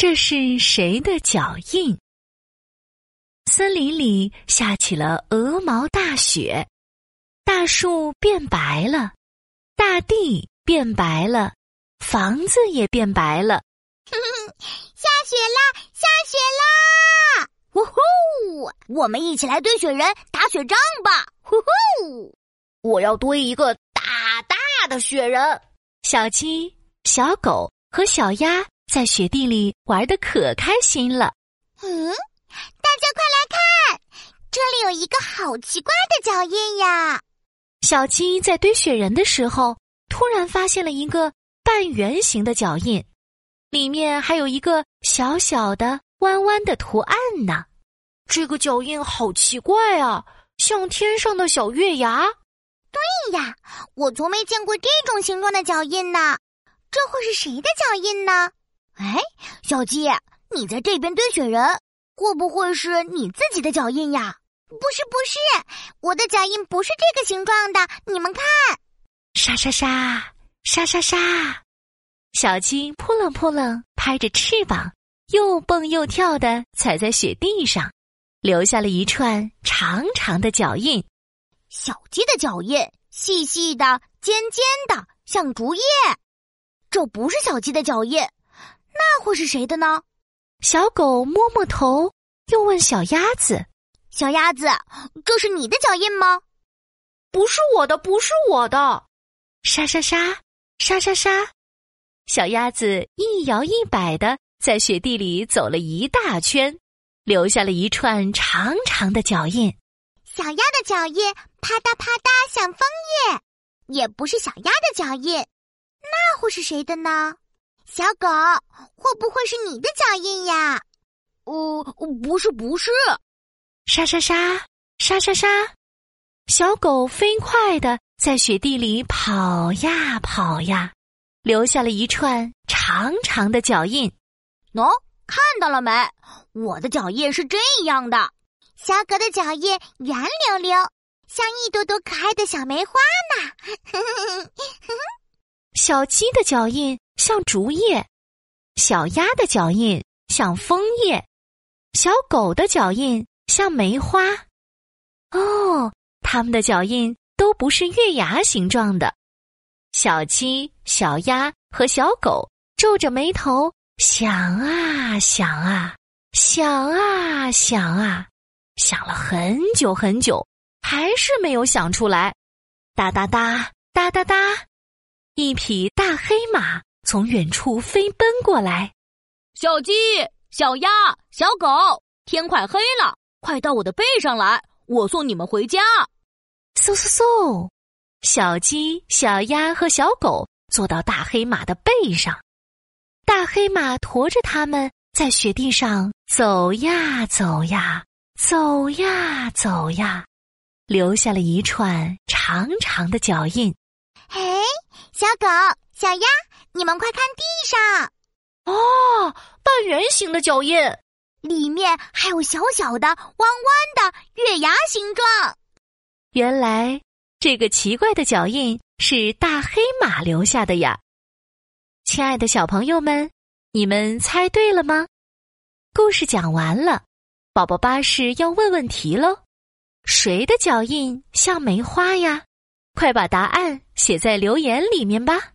这是谁的脚印？森林里下起了鹅毛大雪，大树变白了，大地变白了，房子也变白了。下雪啦！下雪啦！呜呼！我们一起来堆雪人，打雪仗吧！呼呼！我要堆一个大大的雪人。小鸡、小狗和小鸭在雪地里玩的可开心了。嗯，大家快来看，这里有一个好奇怪的脚印呀！小鸡在堆雪人的时候，突然发现了一个半圆形的脚印。里面还有一个小小的弯弯的图案呢，这个脚印好奇怪啊，像天上的小月牙。对呀，我从没见过这种形状的脚印呢。这会是谁的脚印呢？哎，小鸡，你在这边堆雪人，会不会是你自己的脚印呀？不是，不是，我的脚印不是这个形状的。你们看，沙沙沙，沙沙沙。小鸡扑棱扑棱拍着翅膀，又蹦又跳的踩在雪地上，留下了一串长长的脚印。小鸡的脚印细细的、尖尖的，像竹叶。这不是小鸡的脚印，会是谁的呢？小狗摸摸头，又问小鸭子：“小鸭子，这是你的脚印吗？”“不是我的，不是我的。”沙沙沙，沙沙沙。小鸭子一摇一摆的在雪地里走了一大圈，留下了一串长长的脚印。小鸭的脚印啪嗒啪嗒像枫叶，也不是小鸭的脚印，那会是谁的呢？小狗会不会是你的脚印呀？呃，不是，不是。沙沙沙，沙沙沙，小狗飞快的在雪地里跑呀跑呀。留下了一串长长的脚印，喏，看到了没？我的脚印是这样的。小狗的脚印圆溜溜，像一朵朵可爱的小梅花呢。小鸡的脚印像竹叶，小鸭的脚印像枫叶，小狗的脚印像梅花。哦，它们的脚印都不是月牙形状的。小鸡、小鸭和小狗皱着眉头想啊想啊想啊想啊，想了很久很久，还是没有想出来。哒哒哒哒哒哒，一匹大黑马从远处飞奔过来。小鸡、小鸭、小狗，天快黑了，快到我的背上来，我送你们回家。嗖嗖嗖。小鸡、小鸭和小狗坐到大黑马的背上，大黑马驮着它们在雪地上走呀走呀，走呀走呀，留下了一串长长的脚印。嘿，小狗、小鸭，你们快看地上！哦，半圆形的脚印，里面还有小小的、弯弯的月牙形状。原来。这个奇怪的脚印是大黑马留下的呀，亲爱的小朋友们，你们猜对了吗？故事讲完了，宝宝巴士要问问题喽，谁的脚印像梅花呀？快把答案写在留言里面吧。